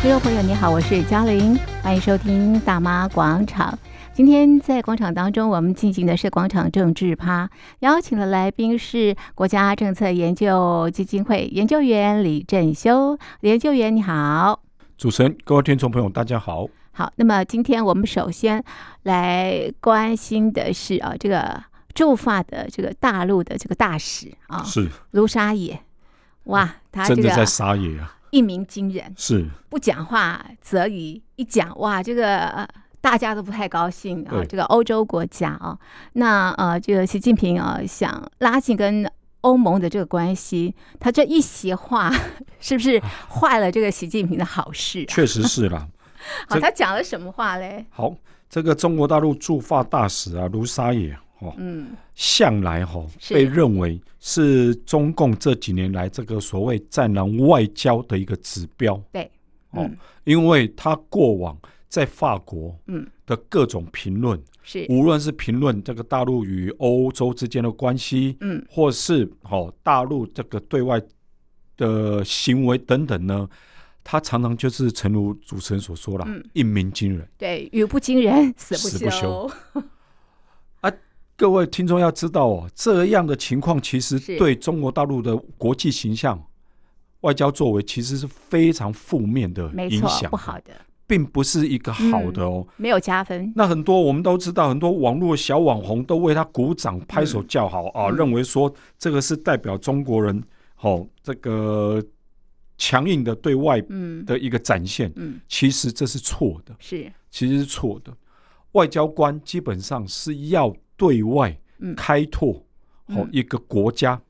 听众朋友，你好，我是嘉玲，欢迎收听大妈广场。今天在广场当中，我们进行的是广场政治趴，邀请的来宾是国家政策研究基金会研究员李振修。李研究员你好，主持人、各位听众朋友，大家好。好，那么今天我们首先来关心的是啊，这个驻法的这个大陆的这个大使啊，是卢沙野，哇，他真的在撒野啊。一鸣惊人，是不讲话则已，一讲哇，这个大家都不太高兴啊。这个欧洲国家啊，那呃，这个习近平啊，想拉近跟欧盟的这个关系，他这一席话，是不是坏了这个习近平的好事啊？确实是啦。好，他讲了什么话嘞？好，这个中国大陆驻法大使啊，卢沙野。哦，嗯，向来哈、哦、被认为是中共这几年来这个所谓“战狼外交”的一个指标。对，哦，嗯、因为他过往在法国嗯。的各种评论，是。无论是评论这个大陆与欧洲之间的关系，嗯，或是哦大陆这个对外的行为等等呢，他常常就是诚如主持人所说了，嗯、一鸣惊人。对，语不惊人死不休。死不休各位听众要知道哦，这样的情况其实对中国大陆的国际形象、外交作为其实是非常负面的影响，不好的，并不是一个好的哦，没有加分。那很多我们都知道，很多网络小网红都为他鼓掌、拍手叫好啊，认为说这个是代表中国人哦，这个强硬的对外的一个展现。嗯，其实这是错的，是其实是错的。外交官基本上是要。对外开拓好一个国家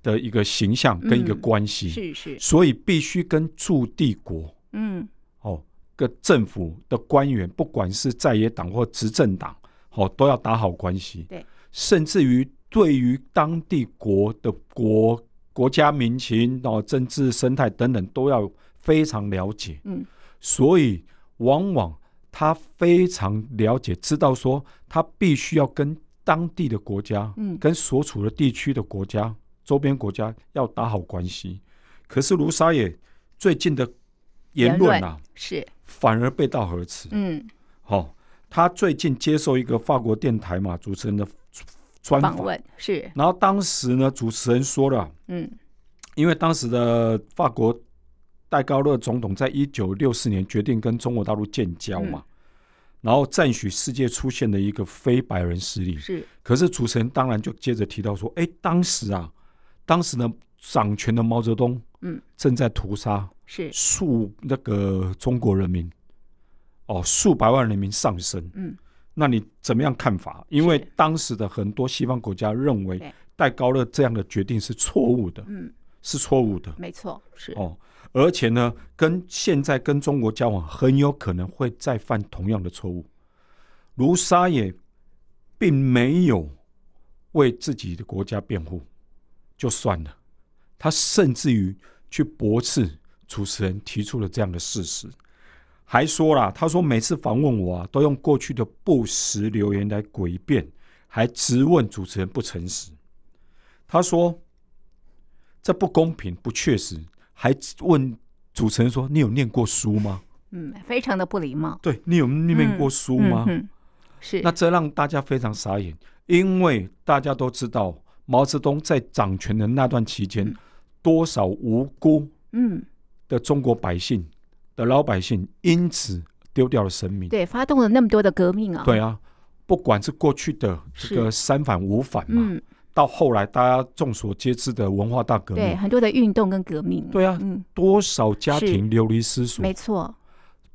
的一个形象跟一个关系，是是，所以必须跟驻地国，嗯，哦，个政府的官员，不管是在野党或执政党，哦，都要打好关系。对，甚至于对于当地国的国国家民情、哦政治生态等等，都要非常了解。嗯，所以往往他非常了解，知道说他必须要跟。当地的国家，嗯，跟所处的地区的国家、嗯、周边国家要打好关系。可是卢沙野最近的言论啊，是反而背道而驰。嗯，好、哦，他最近接受一个法国电台嘛主持人的专访，是。然后当时呢，主持人说了，嗯，因为当时的法国戴高乐总统在一九六四年决定跟中国大陆建交嘛。嗯然后赞许世界出现的一个非白人势力，是。可是主持人当然就接着提到说，哎，当时啊，当时呢掌权的毛泽东，嗯，正在屠杀是数那个中国人民，哦，数百万人民丧生，嗯，那你怎么样看法？因为当时的很多西方国家认为戴高乐这样的决定是错误的，嗯，是错误的，没错，是哦。而且呢，跟现在跟中国交往，很有可能会再犯同样的错误。卢沙野并没有为自己的国家辩护，就算了，他甚至于去驳斥主持人提出了这样的事实，还说了，他说每次访问我啊，都用过去的不实留言来诡辩，还质问主持人不诚实。他说这不公平，不确实。还问主持人说：“你有念过书吗？”嗯，非常的不礼貌。对，你有念过书吗？嗯嗯、是。那这让大家非常傻眼，因为大家都知道毛泽东在掌权的那段期间，嗯、多少无辜嗯的中国百姓的老百姓因此丢掉了生命。对，发动了那么多的革命啊。对啊，不管是过去的这个三反五反嘛。嗯到后来，大家众所皆知的文化大革命，对很多的运动跟革命，对啊，嗯，多少家庭流离失所，没错，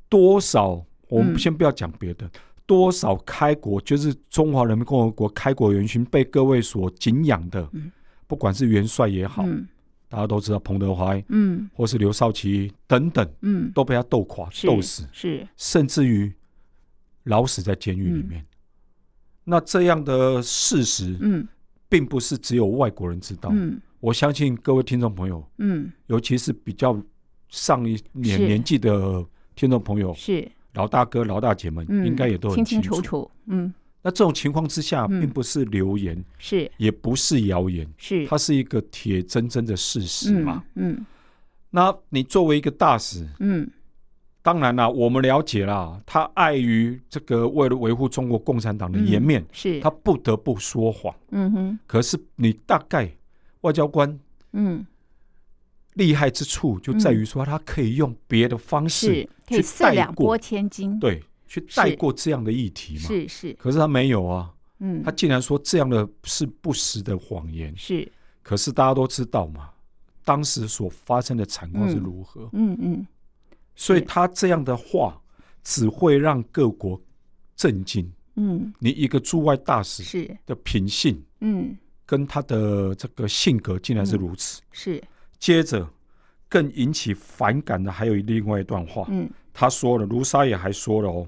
多少我们先不要讲别的，嗯、多少开国就是中华人民共和国开国元勋被各位所敬仰的，嗯、不管是元帅也好，嗯、大家都知道彭德怀，嗯，或是刘少奇等等，嗯，都被他斗垮、斗死，是，甚至于老死在监狱里面。嗯、那这样的事实，嗯。并不是只有外国人知道，嗯，我相信各位听众朋友，嗯，尤其是比较上一年年纪的听众朋友，是。老大哥、老大姐们，应该也都很清楚，楚，嗯。那这种情况之下，并不是流言，是。也不是谣言，是。它是一个铁铮铮的事实嘛，嗯。那你作为一个大使，嗯，当然啦，我们了解啦，他碍于这个为了维护中国共产党的颜面，嗯、是他不得不说谎。嗯哼。可是你大概外交官，嗯，厉害之处就在于说，他可以用别的方式去带两拨千斤，对，去带过这样的议题嘛。是是。可是他没有啊。嗯。他竟然说这样的是不实的谎言。是。可是大家都知道嘛，当时所发生的惨况是如何？嗯嗯。嗯所以他这样的话只会让各国震惊。嗯，你一个驻外大使是的品性，嗯，跟他的这个性格竟然是如此。是。接着更引起反感的还有另外一段话。嗯，他说了，卢沙也还说了哦，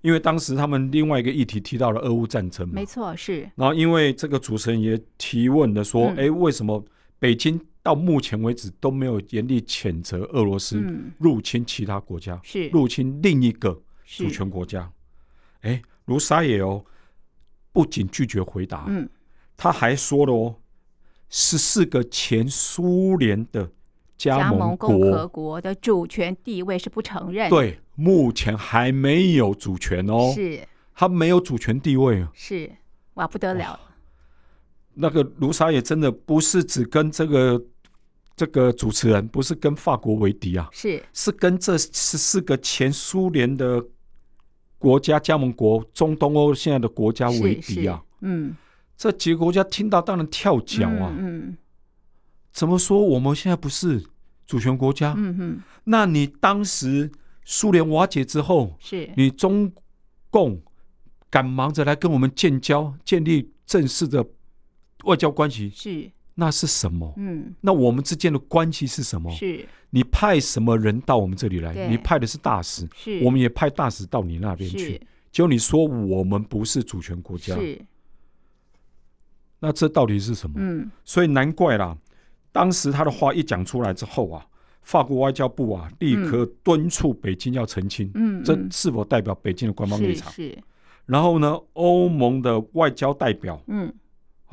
因为当时他们另外一个议题提到了俄乌战争嘛。没错，是。然后因为这个主持人也提问的说，哎，为什么北京？到目前为止都没有严厉谴责俄罗斯入侵其他国家，是。入侵另一个主权国家。哎，卢沙野哦，不仅拒绝回答，嗯，他还说了哦，十四个前苏联的加盟共和国的主权地位是不承认，对，目前还没有主权哦，是，他没有主权地位，是，哇，不得了，那个卢沙也真的不是只跟这个。这个主持人不是跟法国为敌啊，是是跟这十四个前苏联的国家加盟国、中东欧现在的国家为敌啊。嗯，这几个国家听到当然跳脚啊。嗯，嗯怎么说我们现在不是主权国家？嗯哼，那你当时苏联瓦解之后，是你中共赶忙着来跟我们建交，建立正式的外交关系，是。那是什么？嗯，那我们之间的关系是什么？是，你派什么人到我们这里来？你派的是大使，是，我们也派大使到你那边去。结果你说我们不是主权国家，是，那这到底是什么？嗯，所以难怪啦，当时他的话一讲出来之后啊，法国外交部啊立刻敦促北京要澄清，嗯，这是否代表北京的官方立场？是，然后呢，欧盟的外交代表，嗯。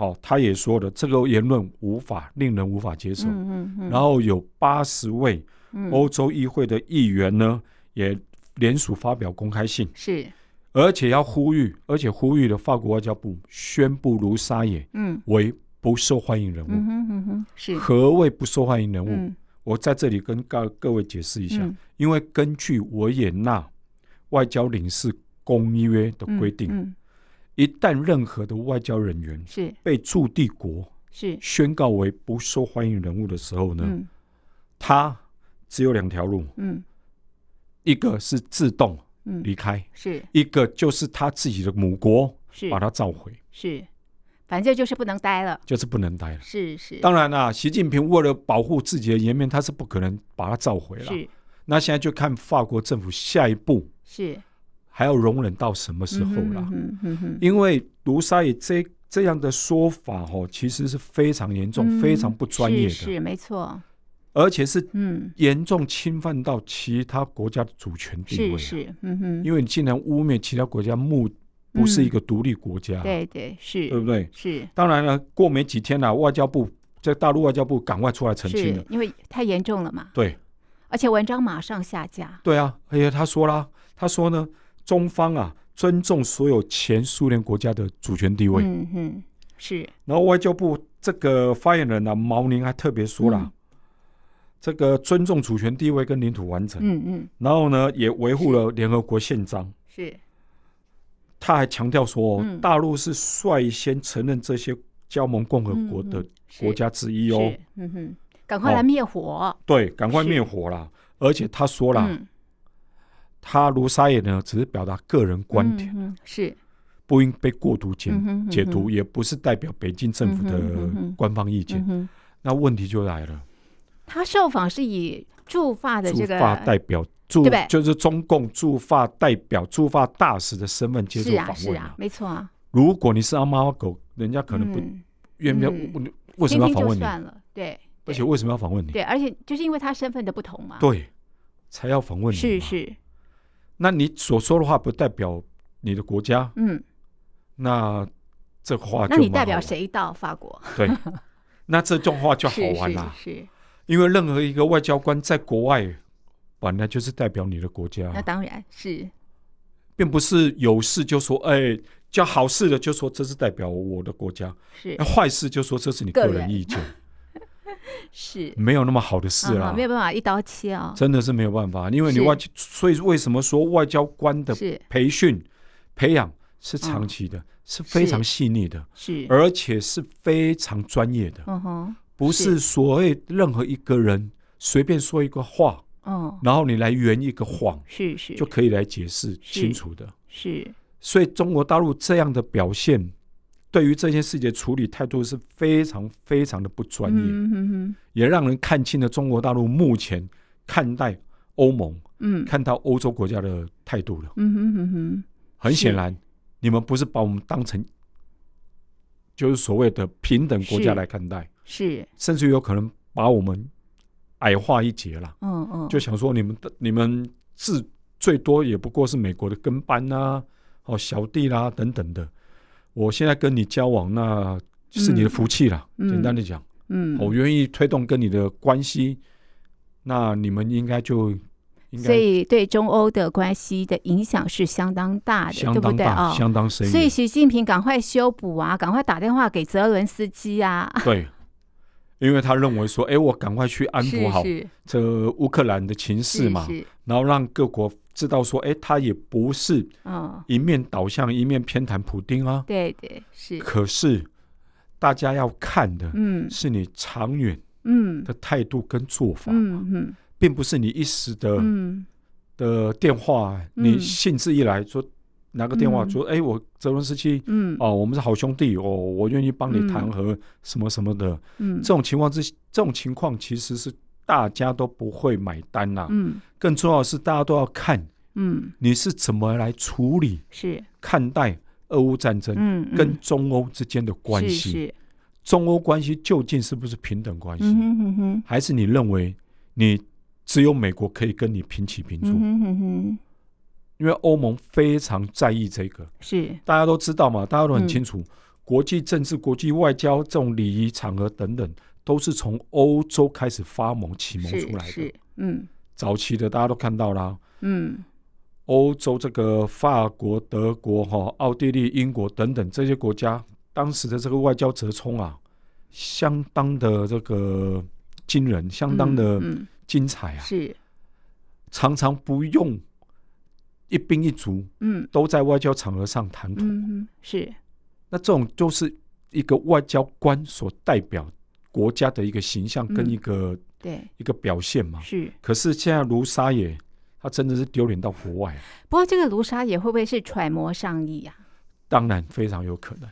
哦，他也说了，这个言论无法令人无法接受。嗯然后有八十位欧洲议会的议员呢，嗯、也联署发表公开信，是，而且要呼吁，而且呼吁了法国外交部宣布卢沙野嗯为不受欢迎人物。嗯哼是何谓不受欢迎人物？嗯、我在这里跟各各位解释一下，嗯、因为根据维也纳外交领事公约的规定。一旦任何的外交人员是。被驻地国是。宣告为不受欢迎人物的时候呢，嗯、他只有两条路，嗯、一个是自动离开，嗯、是。一个就是他自己的母国是。把他召回，是，反正就是不能待了，就是不能待了，是是。当然啦，习近平为了保护自己的颜面，他是不可能把他召回了。是，那现在就看法国政府下一步是。还要容忍到什么时候了？嗯嗯嗯、因为卢沙野这这样的说法哦，其实是非常严重、嗯、非常不专业的，是，是没错，而且是嗯严重侵犯到其他国家的主权地位、啊。是是，嗯哼，因为你竟然污蔑其他国家，目不是一个独立国家、对对是，对不对？是。当然了，过没几天了、啊，外交部在大陆外交部赶快出来澄清了，因为太严重了嘛。对，而且文章马上下架。对啊，而且他说啦，他说呢。中方啊，尊重所有前苏联国家的主权地位。嗯哼，是。然后外交部这个发言人呢、啊，毛宁还特别说了，嗯、这个尊重主权地位跟领土完整。嗯嗯。然后呢，也维护了联合国宪章。是。他还强调说，嗯、大陆是率先承认这些加盟共和国的国家之一哦。嗯哼，赶快来灭火。哦、对，赶快灭火啦！而且他说了。嗯他卢沙野呢，只是表达个人观点，嗯、是不应被过度解、嗯、解读，也不是代表北京政府的官方意见。那问题就来了，他受访是以驻法的这个代表驻，对对就是中共驻法代表、驻法大使的身份接受访问、啊是啊，是啊，没错啊。如果你是阿猫阿狗，人家可能不愿意、嗯嗯、为什么要访问你？算了，对，而且为什么要访问你？对，而且就是因为他身份的不同嘛，对，才要访问你。是是。那你所说的话不代表你的国家，嗯，那这话就，那你代表谁到法国？对，那这种话就 好玩了，是，是，是，因为任何一个外交官在国外本来就是代表你的国家。那当然是，并不是有事就说，哎，叫好事的就说这是代表我的国家，是。那坏事就说这是你个人。意见，是。没有那么好的事啦，没有办法一刀切啊，真的是没有办法，因为你外，所以为什么说外交官的培训培养是长期的，是非常细腻的，是。而且是非常专业的，嗯哼。不是所谓任何一个人随便说一个话，嗯，然后你来圆一个谎，是是，就可以来解释清楚的。是，所以中国大陆这样的表现，对于这些事情处理态度是非常非常的不专业，嗯哼哼，也让人看清了中国大陆目前看待欧盟，嗯，看到欧洲国家的态度了。嗯哼哼哼，很显然，你们不是把我们当成就是所谓的平等国家来看待。是，甚至有可能把我们矮化一截了。嗯嗯，就想说你们的你们字最多也不过是美国的跟班啊，哦小弟啦、啊、等等的。我现在跟你交往，那是你的福气了。嗯、简单的讲，嗯，我愿意推动跟你的关系，那你们应该就应该。所以对中欧的关系的影响是相当大的，相当大，对不对啊？相当深。所以习近平赶快修补啊，赶快打电话给泽伦斯基啊。对。因为他认为说，哎，我赶快去安抚好这乌克兰的情势嘛，然后让各国知道说，哎，他也不是一面倒向一面偏袒普丁啊。对对是。可是大家要看的，嗯。是你长远嗯。的态度跟做法嗯，并不是你一时的的电话，你兴致一来说。拿个电话说：“哎、嗯，我泽伦斯基，嗯，哦，我们是好兄弟哦，我愿意帮你谈和什么什么的。嗯，这种情况之，这种情况其实是大家都不会买单呐。嗯，更重要的是，大家都要看，嗯，你是怎么来处理，是。看待俄乌战争，嗯，跟中欧之间的关系，中欧关系究竟是不是平等关系？嗯哼哼哼，还是你认为你只有美国可以跟你平起平坐？嗯哼哼哼。”因为欧盟非常在意这个，是。大家都知道嘛，大家都很清楚，嗯、国际政治、国际外交这种礼仪场合等等，都是从欧洲开始发蒙启蒙出来的。嗯，早期的大家都看到了，嗯，欧洲这个法国、德国、哈、奥地利、英国等等这些国家，当时的这个外交折冲啊，相当的这个惊人，相当的精彩啊，是。常常不用。一兵一卒，嗯，都在外交场合上谈妥，嗯，是。那这种就是一个外交官所代表国家的一个形象跟一个对一个表现嘛。是。可是现在卢沙野，他真的是丢脸到国外。不过这个卢沙野会不会是揣摩上意呀？当然非常有可能，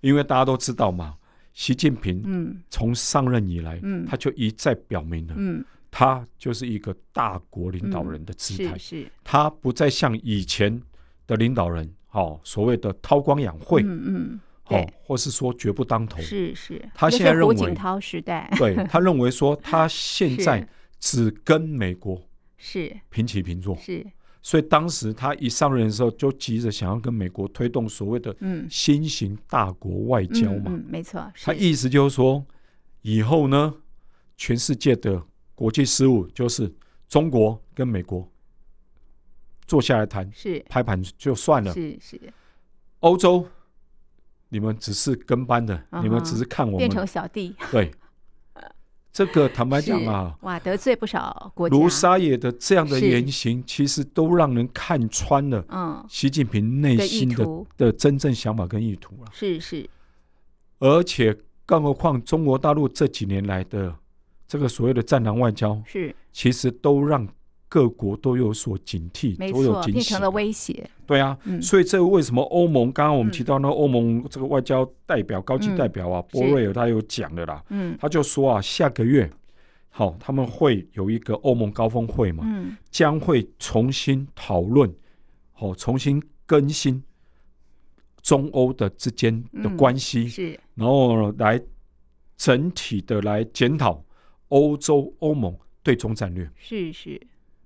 因为大家都知道嘛，习近平嗯从上任以来，嗯，他就一再表明了，嗯。他就是一个大国领导人的姿态，嗯、是，是。他不再像以前的领导人，哦，所谓的韬光养晦，嗯嗯，哦，或是说绝不当头，是是。他现在认为，胡锦涛时代，对 他认为说，他现在只跟美国是。平起平坐，是。所以当时他一上任的时候，就急着想要跟美国推动所谓的嗯。新型大国外交嘛，嗯，嗯，没错。他意思就是说，以后呢，全世界的。国际事务就是中国跟美国坐下来谈，是拍板就算了。是是，欧洲你们只是跟班的，你们只是看我们变成小弟。对，这个坦白讲啊，哇，得罪不少国家。卢沙野的这样的言行，其实都让人看穿了。嗯，习近平内心的的真正想法跟意图了。是是，而且更何况中国大陆这几年来的。这个所谓的战狼外交是，其实都让各国都有所警惕，都有警惕，变成了威胁。对啊，嗯、所以这为什么欧盟？刚刚我们提到那欧盟这个外交代表、嗯、高级代表啊，波瑞尔他有讲的啦，嗯，他就说啊，下个月好、哦，他们会有一个欧盟高峰会嘛，嗯，将会重新讨论，好、哦，重新更新中欧的之间的关系，嗯、是，然后来整体的来检讨。欧洲欧盟对中战略。是是，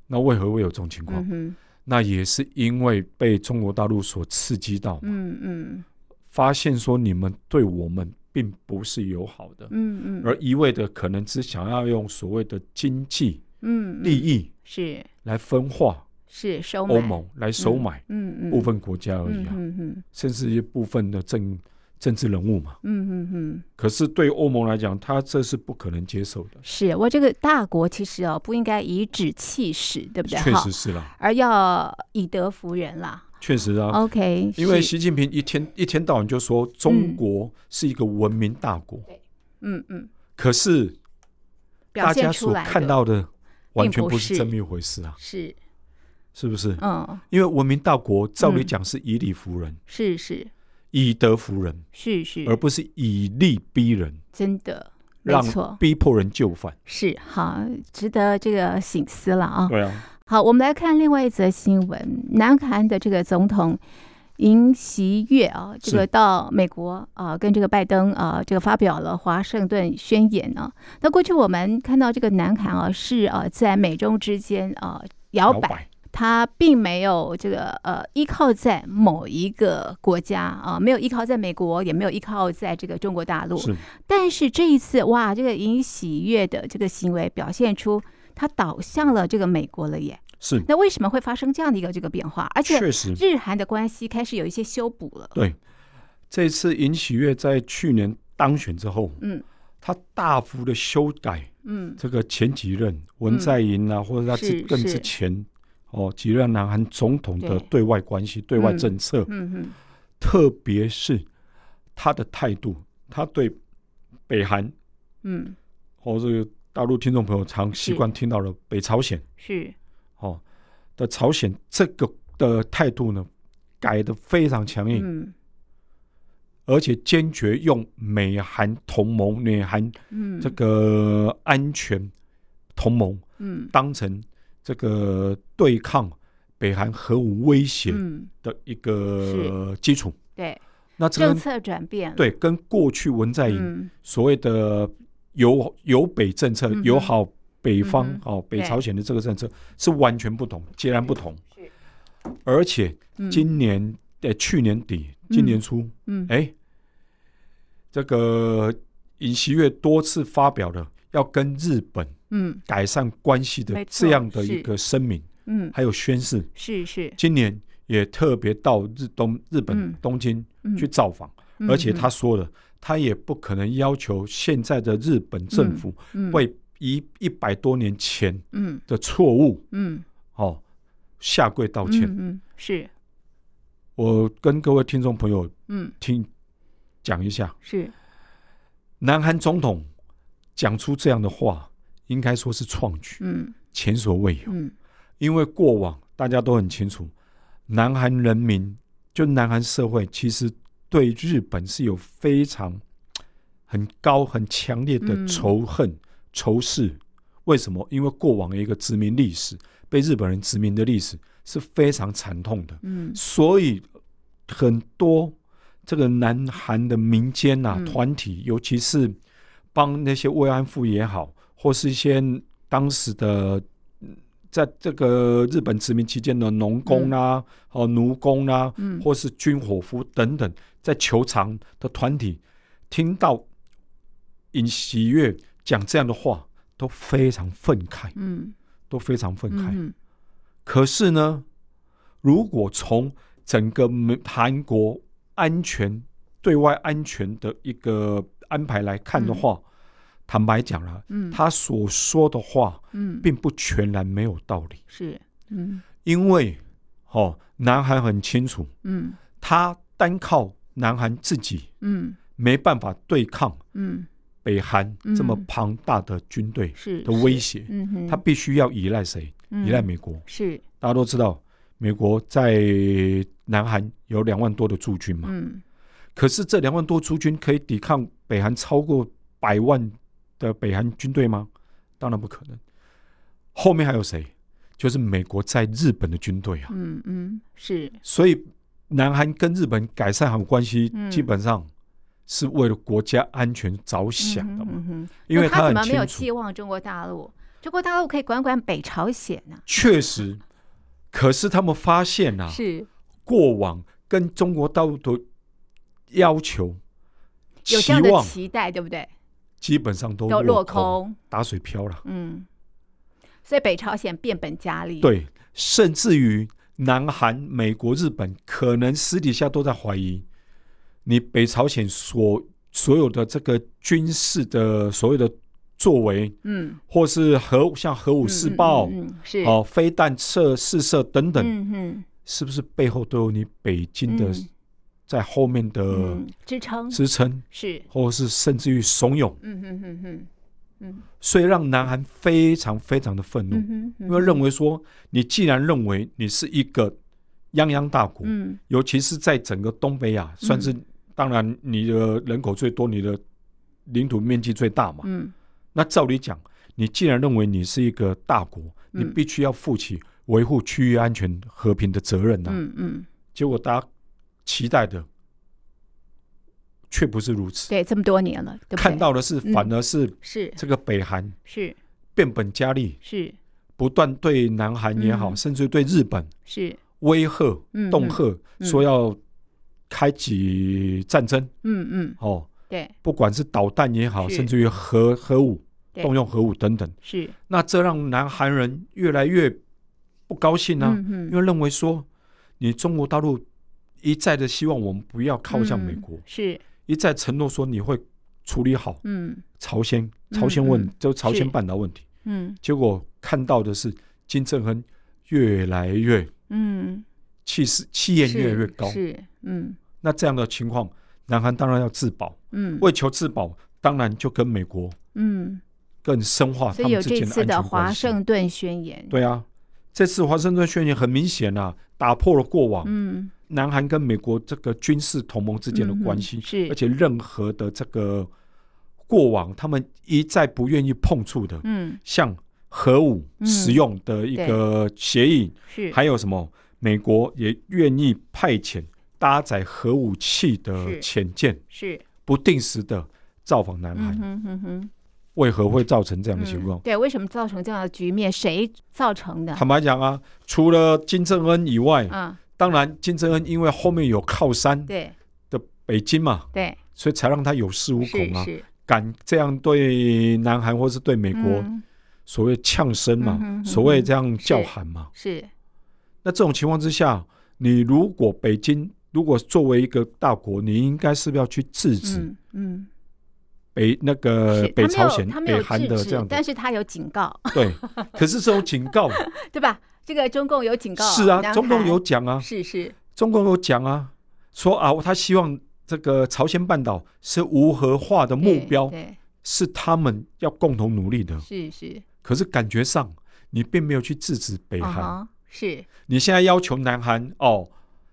那为何会有这种情况？嗯、那也是因为被中国大陆所刺激到嘛，嗯嗯，发现说你们对我们并不是友好的，嗯嗯，而一味的可能只想要用所谓的经济嗯利益是。来分化，是收欧盟来收买，嗯嗯，部分国家而已啊，嗯嗯，甚至一部分的政政治人物嘛，嗯嗯嗯。可是对欧盟来讲，他这是不可能接受的。是我这个大国其实哦，不应该颐指气使，对不对？确实是啦，而要以德服人啦。确实啊，OK，因为习近平一天一天到晚就说中国是一个文明大国，嗯嗯，可是大家所看到的完全不是这么一回事啊，是。是。不是？嗯，因为文明大国照理讲是以理服人，是是，以德服人，是是，而不是以利逼人，真的，让逼迫人就范，是好，值得这个醒思了啊，对啊。好，我们来看另外一则新闻。南韩的这个总统尹锡悦啊，这个到美国啊，跟这个拜登啊，这个发表了华盛顿宣言呢。那过去我们看到这个南韩啊，是啊，在美中之间啊摇摆，它并没有这个呃依靠在某一个国家啊，没有依靠在美国，也没有依靠在这个中国大陆。是，但是这一次哇，这个尹喜悦的这个行为表现出。他倒向了这个美国了耶，是。那为什么会发生这样的一个这个变化？而且确实，日韩的关系开始有一些修补了。对，这次尹喜悦在去年当选之后，嗯，他大幅的修改，嗯，这个前几任文在寅啊，嗯、或者他之更之前哦几任南韩总统的对。外关系、对，对外政策，嗯嗯，特别是他的态度，他对北韩，嗯，或这个。大陆听众朋友常习惯听到的北朝鲜是。哦的朝鲜这个的态度呢，改得非常强硬，嗯，而且坚决用美韩同盟、美韩这个安全同盟，嗯，当成这个对抗北韩核武威胁的一个基础。对，那政策转变，对，跟过去文在寅所谓的。友友北政策，友好北方哦，北朝鲜的这个政策是完全不同，截然不同。而且今年呃去年底、今年初，嗯，哎，这个尹锡悦多次发表了要跟日本嗯改善关系的这样的一个声明，嗯，还有宣誓，是是。今年也特别到日东日本东京去造访，而且他说了。他也不可能要求现在的日本政府为一一百多年前的错误，嗯，哦，下跪道歉。嗯，是。我跟各位听众朋友，嗯，听讲一下。是。南韩总统讲出这样的话，应该说是创举，嗯，前所未有。嗯，因为过往大家都很清楚，南韩人民就南韩社会其实。对日本是有非常很高很强烈的仇恨、嗯、仇视。为什么？因为过往的一个殖民历史，被日本人殖民的历史是非常惨痛的。嗯，所以很多这个南韩的民间啊团体，尤其是帮那些慰安妇也好，或是一些当时的。在这个日本殖民期间的农工啊，和、嗯、奴工啊，嗯、或是军火夫等等，在球场的团体，听到尹喜悦讲这样的话，都非常愤慨，嗯，都非常愤慨。嗯、可是呢，如果从整个韩国安全、对外安全的一个安排来看的话，嗯坦白讲了，嗯，他所说的话，嗯，并不全然没有道理，是，嗯，因为，哦，南韩很清楚，嗯，他单靠南韩自己，嗯，没办法对抗，嗯，北韩这么庞大的军队的威胁，嗯，他必须要依赖谁？依赖美国，是，大家都知道，美国在南韩有两万多的驻军嘛，嗯，可是这两万多驻军可以抵抗北韩超过百万。的北韩军队吗？当然不可能。后面还有谁？就是美国在日本的军队啊。嗯嗯，是。所以南韩跟日本改善好关系，基本上是为了国家安全着想的嘛。嗯，因为他怎么没有期望中国大陆？中国大陆可以管管北朝鲜呢？确实，可是他们发现啊，是过往跟中国大陆的要求，有这样的期待，对不对？基本上都落空，打水漂了。嗯，所以北朝鲜变本加厉。对，甚至于南韩、美国、日本可能私底下都在怀疑你北朝鲜所所有的这个军事的所有的作为，嗯，或是核像核武试爆，嗯，嗯，嗯，是哦，飞弹测试射等等，嗯嗯，是不是背后都有你北京的？嗯在后面的支撑。支撑是，或者是甚至于怂恿，嗯哼哼哼，嗯，所以让南韩非常非常的愤怒，因为认为说，你既然认为你是一个泱泱大国，嗯，尤其是在整个东北亚，算是当然你的人口最多，你的领土面积最大嘛，嗯，那照理讲，你既然认为你是一个大国，你必须要负起维护区域安全和平的责任呐，嗯嗯，结果大家。期待的却不是如此。对，这么多年了，对对？看到的是反而是是。这个北韩是。变本加厉，是。不断对南韩也好，甚至对日本是。威吓、恫吓，说要开启战争。嗯嗯，哦，对，不管是导弹也好，甚至于核核武动用核武等等，是。那这让南韩人越来越不高兴啊，因为认为说你中国大陆。一再的希望我们不要靠向美国，是。一再承诺说你会处理好，嗯，朝鲜朝鲜问就朝鲜半岛问题，嗯，结果看到的是金正恩越来越，嗯，气势气焰越来越高，是，嗯，那这样的情况，南韩当然要自保，嗯，为求自保，当然就跟美国，嗯，更深化他们之间的安全关系。所以有这次的华盛顿宣言，对啊，这次华盛顿宣言很明显啊，打破了过往，嗯。南韩跟美国这个军事同盟之间的关系，是而且任何的这个过往，他们一再不愿意碰触的，嗯，像核武使用的一个协议，是还有什么？美国也愿意派遣搭载核武器的潜舰，是不定时的造访南韩。嗯哼哼，为何会造成这样的情况？对，为什么造成这样的局面？谁造成的？坦白讲啊，除了金正恩以外，嗯。当然，金正恩因为后面有靠山的北京嘛，对，所以才让他有恃无恐啊，敢这样对南韩或是对美国所谓呛声嘛，所谓这样叫喊嘛。是。那这种情况之下，你如果北京如果作为一个大国，你应该是不是要去制止？嗯。北那个北朝鲜、北韩的这样，但是他有警告。对，可是这种警告，对吧？这个中共有警告，是啊，中共有讲啊，是是，中共有讲啊，说啊，他希望这个朝鲜半岛是无核化的目标，是他们要共同努力的，是是。可是感觉上，你并没有去制止北韩，是。你现在要求南韩哦，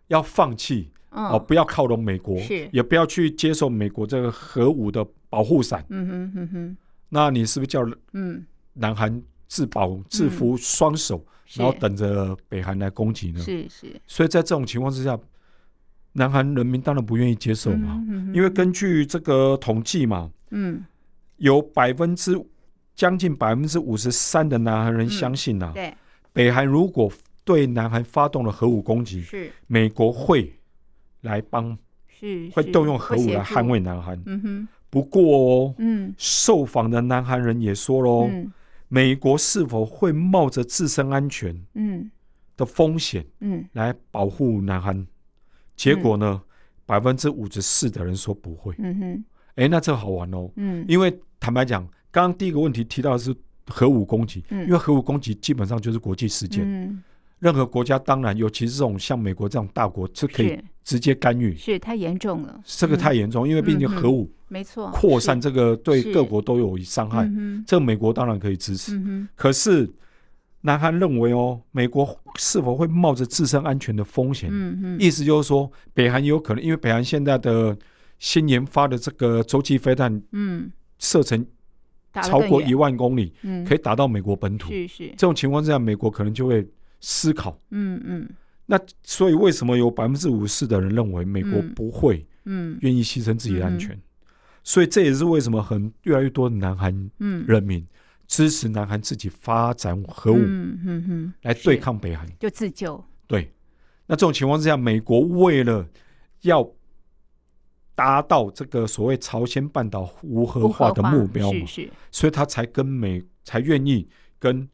要放弃哦，不要靠拢美国，也不要去接受美国这个核武的保护伞，嗯哼哼哼。那你是不是叫嗯南韩自保自服双手？然后等着北韩来攻击呢？是是，所以在这种情况之下，南韩人民当然不愿意接受嘛。因为根据这个统计嘛，嗯，有百分之将近百分之五十三的南韩人相信呐，对，北韩如果对南韩发动了核武攻击，是美国会来帮，是会动用核武来捍卫南韩。嗯哼，不过哦，嗯，受访的南韩人也说喽。美国是否会冒着自身安全嗯的风险嗯来保护南韩？结果呢，百分之五十四的人说不会。嗯哼，哎，那这好玩哦。嗯，因为坦白讲，刚刚第一个问题提到的是核武攻击，因为核武攻击基本上就是国际事件。嗯，任何国家当然，尤其是这种像美国这样大国，是可以直接干预。是太严重了，这个太严重，因为毕竟核武。没错，扩散这个对各国都有伤害，这个美国当然可以支持。嗯可是南韩认为哦，美国是否会冒着自身安全的风险？嗯意思就是说，北韩有可能，因为北韩现在的新研发的这个洲际飞弹，嗯，射程超过一万公里，嗯可以打到美国本土。是是，这种情况之下，美国可能就会思考。嗯嗯，那所以为什么有百分之五十四的人认为美国不会，嗯，愿意牺牲自己的安全？所以这也是为什么很越来越多的南韩人民支持南韩自己发展核武，嗯嗯来对抗北韩，就自救。对，那这种情况之下，美国为了要达到这个所谓朝鲜半岛无核化的目标嘛，所以他才跟美才愿意跟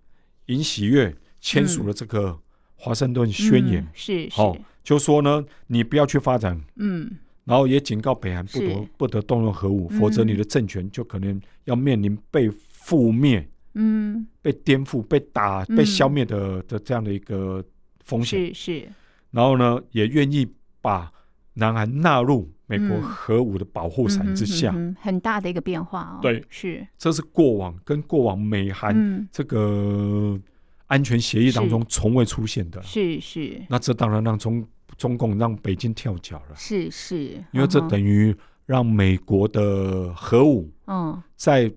尹喜月签署了这个华盛顿宣言，是。好，就说呢，你不要去发展，嗯，然后也警告北韩不得不得动用核武，否则你的政权就可能要面临被覆灭，嗯，被颠覆、被打、被消灭的的这样的一个风险，是是。然后呢，也愿意把南韩纳入美国核武的保护伞之下，很大的一个变化哦。对，是，这是过往跟过往美韩这个安全协议当中从未出现的。是是。那这当然让中中共让北京跳脚了。是是。因为这等于让美国的核武，嗯，在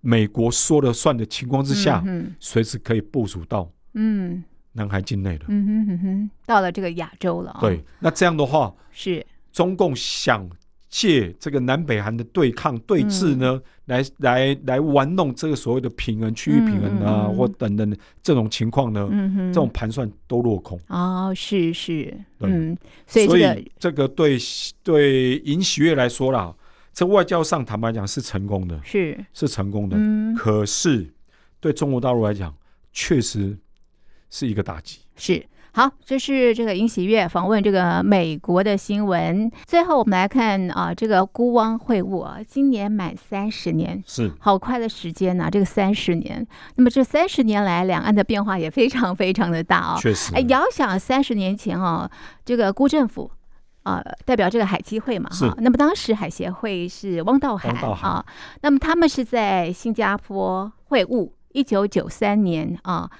美国说了算的情况之下，嗯随时可以部署到，嗯。南海境内的，嗯哼哼哼，到了这个亚洲了。对，那这样的话，是中共想借这个南北韩的对抗对峙呢，嗯、来来来玩弄这个所谓的平衡、区域平衡啊，嗯、或等等的这种情况呢，这种盘算都落空。哦，是是，对嗯，所以、这个、对对尹喜悦来说啦，这外交上坦白讲是成功的，是是成功的。嗯、可是对中国大陆来讲，确实。是一个打击。是好，这是这个尹喜月访问这个美国的新闻。最后，我们来看啊，这个孤汪会晤啊，今年满三十年，是好快的时间呐、啊，这个三十年。那么这三十年来，两岸的变化也非常非常的大啊。确实，哎，遥想三十年前啊，这个辜政府啊，代表这个海基会嘛，哈。那么当时海协会是汪道涵啊，那么他们是在新加坡会晤，一九九三年啊。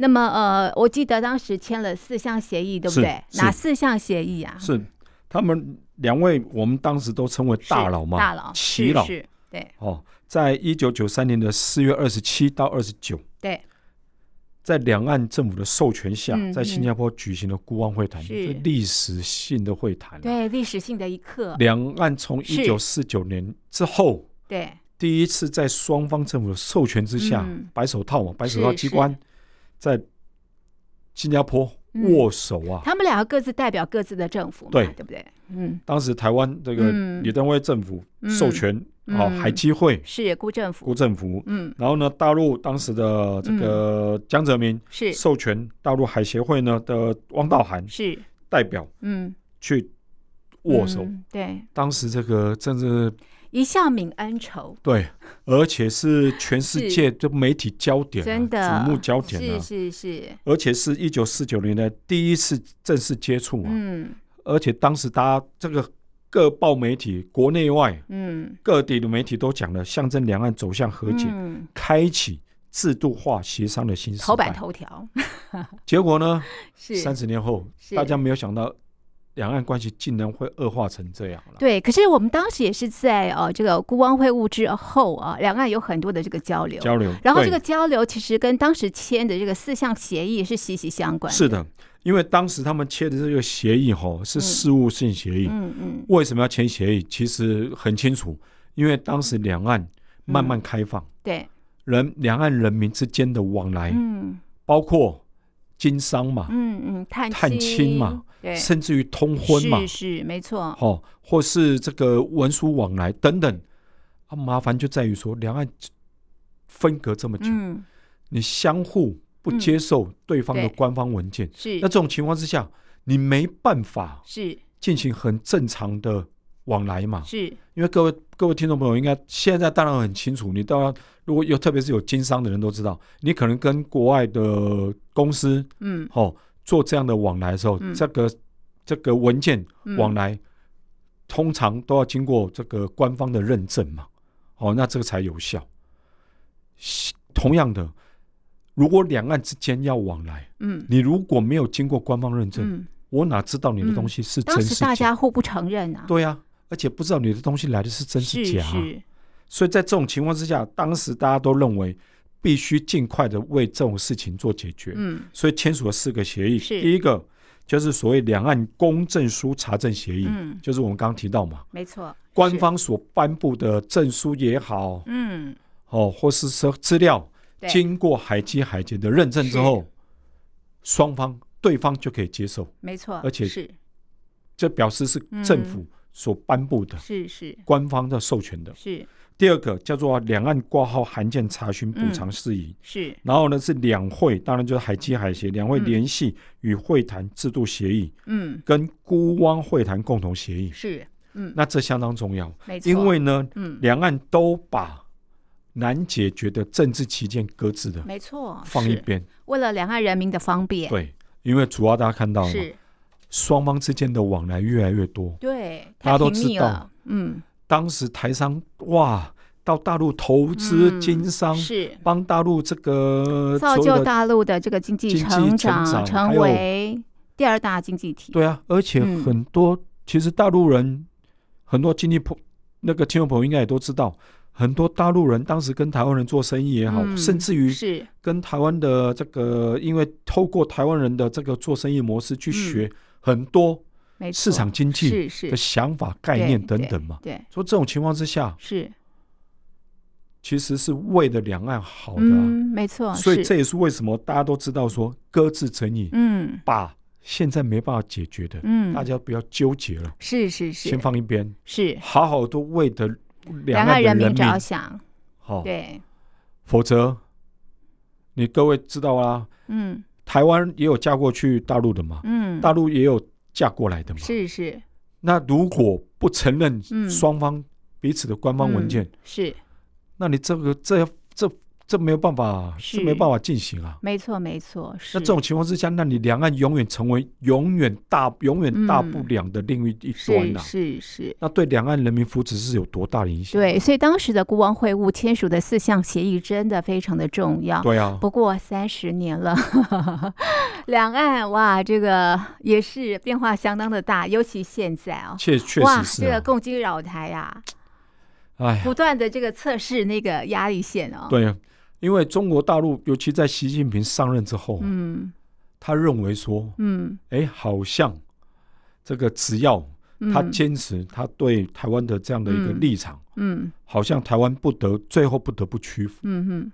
那么呃，我记得当时签了四项协议，对不对？哪四项协议啊？是他们两位，我们当时都称为大佬嘛，大佬、耆老，对。哦，在一九九三年的四月二十七到二十九，对，在两岸政府的授权下，在新加坡举行了孤汪会谈，是历史性的会谈，对，历史性的一刻。两岸从一九四九年之后，对，第一次在双方政府的授权之下，白手套嘛，白手套机关。在新加坡握手啊，他们两个各自代表各自的政府，对。对不对？嗯，当时台湾这个李登辉政府授权啊，海基会是辜政府，辜政府，嗯，然后呢，大陆当时的这个江泽民是。授权大陆海协会呢的汪道涵是。代表，嗯，去握手，对，当时这个政治。一笑泯恩仇，对，而且是全世界的媒体焦点，真的。瞩目焦点，是是是，而且是一九四九年的第一次正式接触啊，嗯，而且当时大家这个各报媒体国内外，嗯，各地的媒体都讲了，象征两岸走向和解，嗯。开启制度化协商的新时代，头版头条，结果呢，是。三十年后，大家没有想到。两岸关系竟然会恶化成这样了。对，可是我们当时也是在呃这个辜汪会晤之后啊，两岸有很多的这个交流。交流。然后这个交流其实跟当时签的这个四项协议是息息相关。是的，因为当时他们签的这个协议哈是事务性协议。嗯嗯。为什么要签协议？其实很清楚，因为当时两岸慢慢开放，对人两岸人民之间的往来，嗯，包括经商嘛，嗯嗯，探探亲嘛。对。甚至于通婚嘛，是是没错，哦，或是这个文书往来等等，啊，麻烦就在于说两岸分隔这么久，嗯、你相互不接受对方的官方文件，是、嗯、那这种情况之下，你没办法是。进行很正常的往来嘛，是。因为各位各位听众朋友应该现在当然很清楚，你当然如果有特别是有经商的人都知道，你可能跟国外的公司，嗯，哦。做这样的往来的时候，嗯、这个这个文件往来、嗯、通常都要经过这个官方的认证嘛，哦，那这个才有效。同样的，如果两岸之间要往来，嗯，你如果没有经过官方认证，嗯、我哪知道你的东西是真是假？当时大家互不承认啊。对啊，而且不知道你的东西来的是真是假、啊。是是。所以在这种情况之下，当时大家都认为。必须尽快的为这种事情做解决。嗯，所以签署了四个协议。是。第一个就是所谓两岸公证书查证协议，嗯，就是我们刚刚提到嘛，没错，官方所颁布的证书也好，嗯，哦，或是说资料经过海基海检的认证之后，双方对方就可以接受，没错，而且是。这表示是政府所颁布的，是是。官方的授权的，是。第二个叫做两岸挂号函件查询补偿事宜，是。然后呢是两会，当然就是海基海协两会联系与会谈制度协议，嗯，跟孤汪会谈共同协议，是，嗯，那这相当重要，没错，因为呢，嗯，两岸都把难解决的政治歧见搁置的，没错，放一边，为了两岸人民的方便，对，因为主要大家看到是。双方之间的往来越来越多，对，大家都知道，嗯。当时台商哇到大陆投资经商，嗯、是帮大陆这个造就大陆的这个经济成长，成，为第二大经济体。对啊，而且很多、嗯、其实大陆人很多经济朋那个听众朋友应该也都知道，很多大陆人当时跟台湾人做生意也好，嗯、甚至于是跟台湾的这个，因为透过台湾人的这个做生意模式去学很多。市场经济的想法、概念等等嘛，对，所以这种情况之下，是。其实是为了两岸好的，没错。所以这也是为什么大家都知道说搁置争议，嗯，把现在没办法解决的，嗯，大家不要纠结了，是是是，先放一边，是。好好都为的两岸人民着想，好，对，否则你各位知道啊，嗯，台湾也有嫁过去大陆的嘛，嗯，大陆也有。嫁过来的嘛？是是。那如果不承认双方彼此的官方文件，嗯嗯、是，那你这个这这。这没有办法，是没办法进行啊。没错，没错。那这种情况之下，那你两岸永远成为永远大、永远大不了的另一一端了。是是。那对两岸人民福祉是有多大的影响？对，所以当时的孤汪会晤签署的四项协议真的非常的重要。对啊。不过三十年了，两岸哇，这个也是变化相当的大，尤其现在啊，确确实是哇，这个共机绕台呀，哎，不断的这个测试那个压力线哦。对啊。因为中国大陆，尤其在习近平上任之后，嗯，他认为说，嗯，哎，好像这个只要他坚持他对台湾的这样的一个立场，嗯，嗯好像台湾不得最后不得不屈服，嗯哼。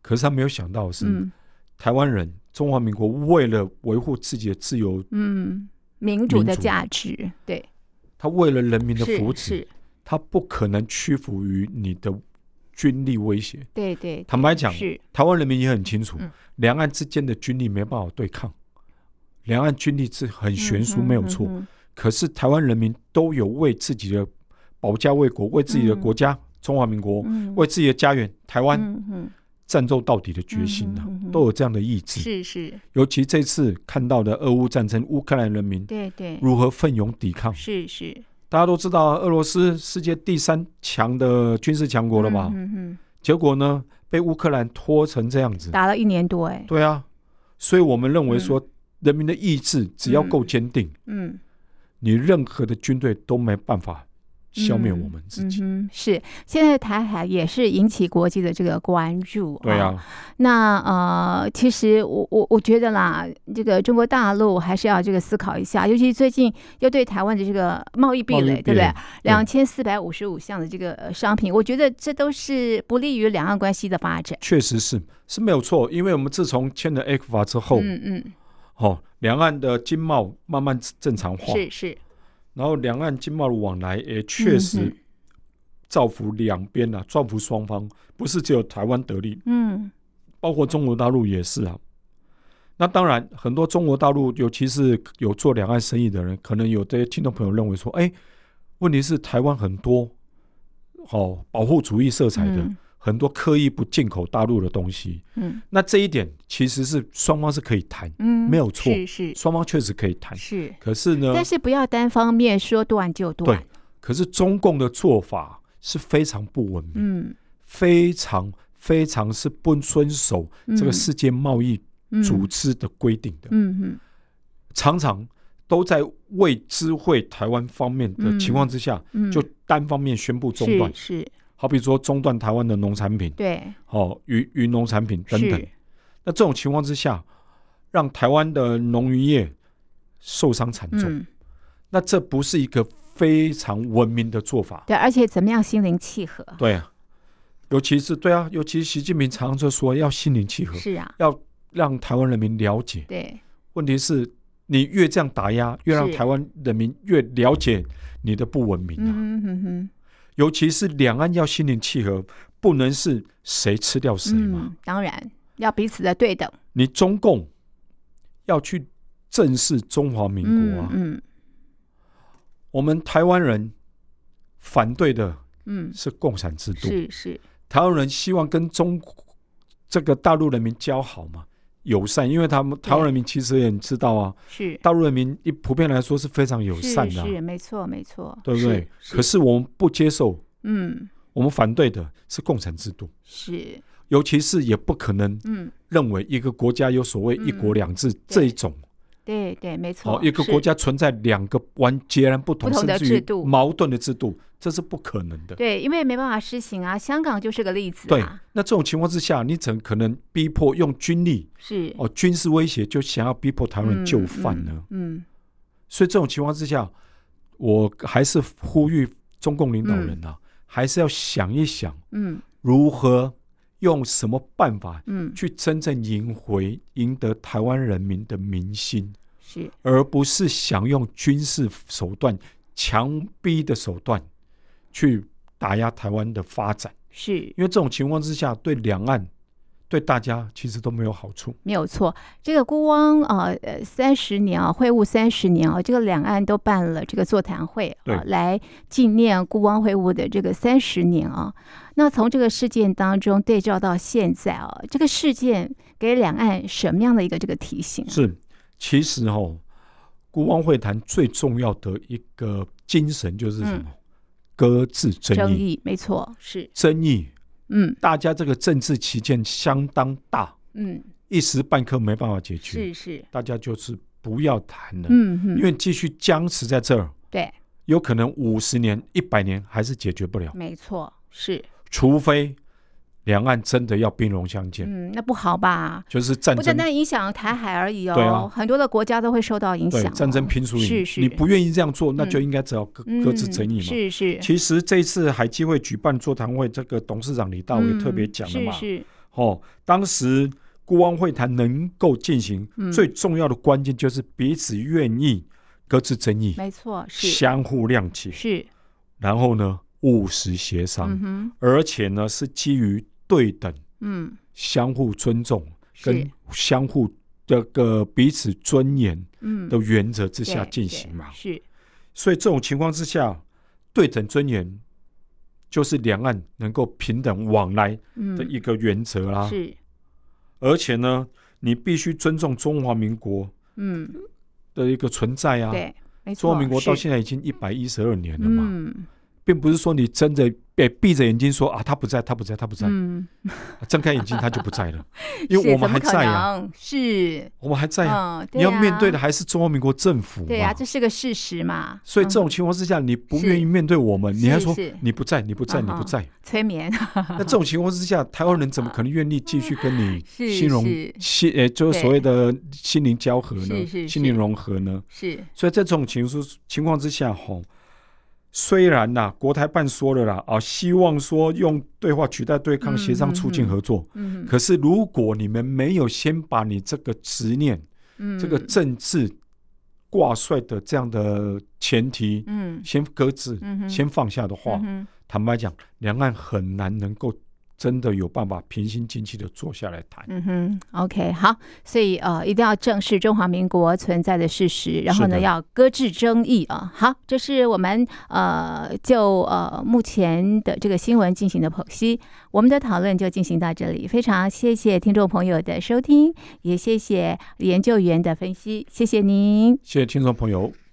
可是他没有想到的是，嗯、台湾人中华民国为了维护自己的自由，嗯，民主的价值，对，他为了人民的福祉，他不可能屈服于你的。军力威胁，对对，坦白讲，台湾人民也很清楚，两岸之间的军力没办法对抗，两岸军力是很悬殊，没有错。可是台湾人民都有为自己的保家卫国、为自己的国家中华民国、为自己的家园台湾战斗到底的决心呢，都有这样的意志。是是，尤其这次看到的俄乌战争，乌克兰人民对对。如何奋勇抵抗，是是。大家都知道，俄罗斯世界第三强的军事强国了吧？嗯嗯。结果呢，被乌克兰拖成这样子，打了一年多哎。对啊，所以我们认为说，人民的意志只要够坚定，嗯，你任何的军队都没办法。消灭我们自己、嗯嗯、是现在台海也是引起国际的这个关注。对啊，那呃，其实我我我觉得啦，这个中国大陆还是要这个思考一下，尤其最近要对台湾的这个贸易壁垒，对不对？两千四百五十五项的这个商品，我觉得这都是不利于两岸关系的发展。确实是是没有错，因为我们自从签了 ECFA 之后，嗯嗯，好、哦，两岸的经贸慢慢正常化，是是。然后两岸经贸的往来也确实造福两边啊，造福双方，不是只有台湾得利，嗯，包括中国大陆也是啊。那当然，很多中国大陆，尤其是有做两岸生意的人，可能有这些听众朋友认为说，哎，问题是台湾很多哦保护主义色彩的。嗯很多刻意不进口大陆的东西，嗯，那这一点其实是双方是可以谈，嗯，没有错，是是，双方确实可以谈，是。可是呢，但是不要单方面说断就断。对，可是中共的做法是非常不文明，嗯，非常非常是不遵守这个世界贸易组织的规定的，嗯嗯，常常都在未知会台湾方面的情况之下，就单方面宣布中断，是。好比说中断台湾的农产品，对，哦，渔渔农产品等等，那这种情况之下，让台湾的农渔业受伤惨重，嗯，那这不是一个非常文明的做法。对，而且怎么样心灵契合？对啊，尤其是对啊，尤其是习近平常常就说要心灵契合，是啊，要让台湾人民了解。对，问题是你越这样打压，越让台湾人民越了解你的不文明啊。嗯哼哼。尤其是两岸要心灵契合，不能是谁吃掉谁嘛、嗯。当然要彼此的对等。你中共要去正视中华民国啊。嗯，嗯我们台湾人反对的，嗯，是共产制度。是是，台湾人希望跟中这个大陆人民交好嘛。友善，因为他们台湾人民其实也知道啊，是。大陆人民一普遍来说是非常友善的，是，是没错没错，对不对？可是我们不接受，嗯，我们反对的是共产制度，是，尤其是也不可能，嗯，认为一个国家有所谓一国两制这一种。对对，没错。一个国家存在两个完截然不同、的制度矛盾的制度，这是不可能的。对，因为没办法施行啊。香港就是个例子。对，那这种情况之下，你怎可能逼迫用军力？是哦，军事威胁就想要逼迫台湾人就范呢？嗯。所以这种情况之下，我还是呼吁中共领导人啊，还是要想一想，嗯，如何用什么办法，嗯，去真正赢回、赢得台湾人民的民心，是，而不是想用军事手段、强逼的手段去打压台湾的发展，是。因为这种情况之下，对两岸。对大家其实都没有好处，没有错。这个辜汪啊，呃，三十年啊，会晤三十年啊，这个两岸都办了这个座谈会啊，来纪念辜汪会晤的这个三十年啊。那从这个事件当中对照到现在啊，这个事件给两岸什么样的一个这个提醒？是，其实哦，辜汪会谈最重要的一个精神就是什么？搁置争议，争议，没错，是争议。嗯，大家这个政治旗舰相当大，嗯，一时半刻没办法解决，是是，大家就是不要谈了，嗯嗯，因为继续僵持在这儿，对，有可能五十年、一百年还是解决不了，没错，是，除非。两岸真的要兵戎相见？嗯，那不好吧？就是战争，不单单影响台海而已哦。对啊，很多的国家都会受到影响。战争拼输赢，是是。你不愿意这样做，那就应该只要搁搁置争议嘛。是是。其实这一次海基会举办座谈会，这个董事长李大为特别讲了嘛。是是。哦，当时辜汪会谈能够进行，最重要的关键就是彼此愿意搁置争议，没错，是相互谅解，是。然后呢，务实协商，而且呢是基于。对等，嗯，相互尊重跟相互这个彼此尊严，嗯的原则之下进行嘛，是。所以这种情况之下，对等尊严就是两岸能够平等往来的一个原则啦。是。而且呢，你必须尊重中华民国，嗯的一个存在啊。对，中华民国到现在已经一百一十二年了嘛。嗯。并不是说你睁着闭闭着眼睛说啊，他不在，他不在，他不在。嗯，睁开眼睛他就不在了，因为我们还在呀。是，我们还在呀。你要面对的还是中华民国政府。对呀，这是个事实嘛。所以这种情况之下，你不愿意面对我们，你还说你不在，你不在，你不在，催眠。那这种情况之下，台湾人怎么可能愿意继续跟你心融心呃，就是所谓的心灵交合呢？心灵融合呢？是。所以在这种情况情况之下，吼。虽然呐、啊，国台办说了啦，啊，希望说用对话取代对抗，协商促进合作。嗯，可是如果你们没有先把你这个执念，嗯，这个政治挂帅的这样的前提，嗯，先搁置，嗯，先放下的话，嗯，坦白讲，两岸很难能够。真的有办法平心静气的坐下来谈。嗯哼，OK，好，所以呃，一定要正视中华民国存在的事实，然后呢，要搁置争议啊。好，这是我们呃就呃目前的这个新闻进行的剖析，我们的讨论就进行到这里。非常谢谢听众朋友的收听，也谢谢研究员的分析，谢谢您，谢谢听众朋友。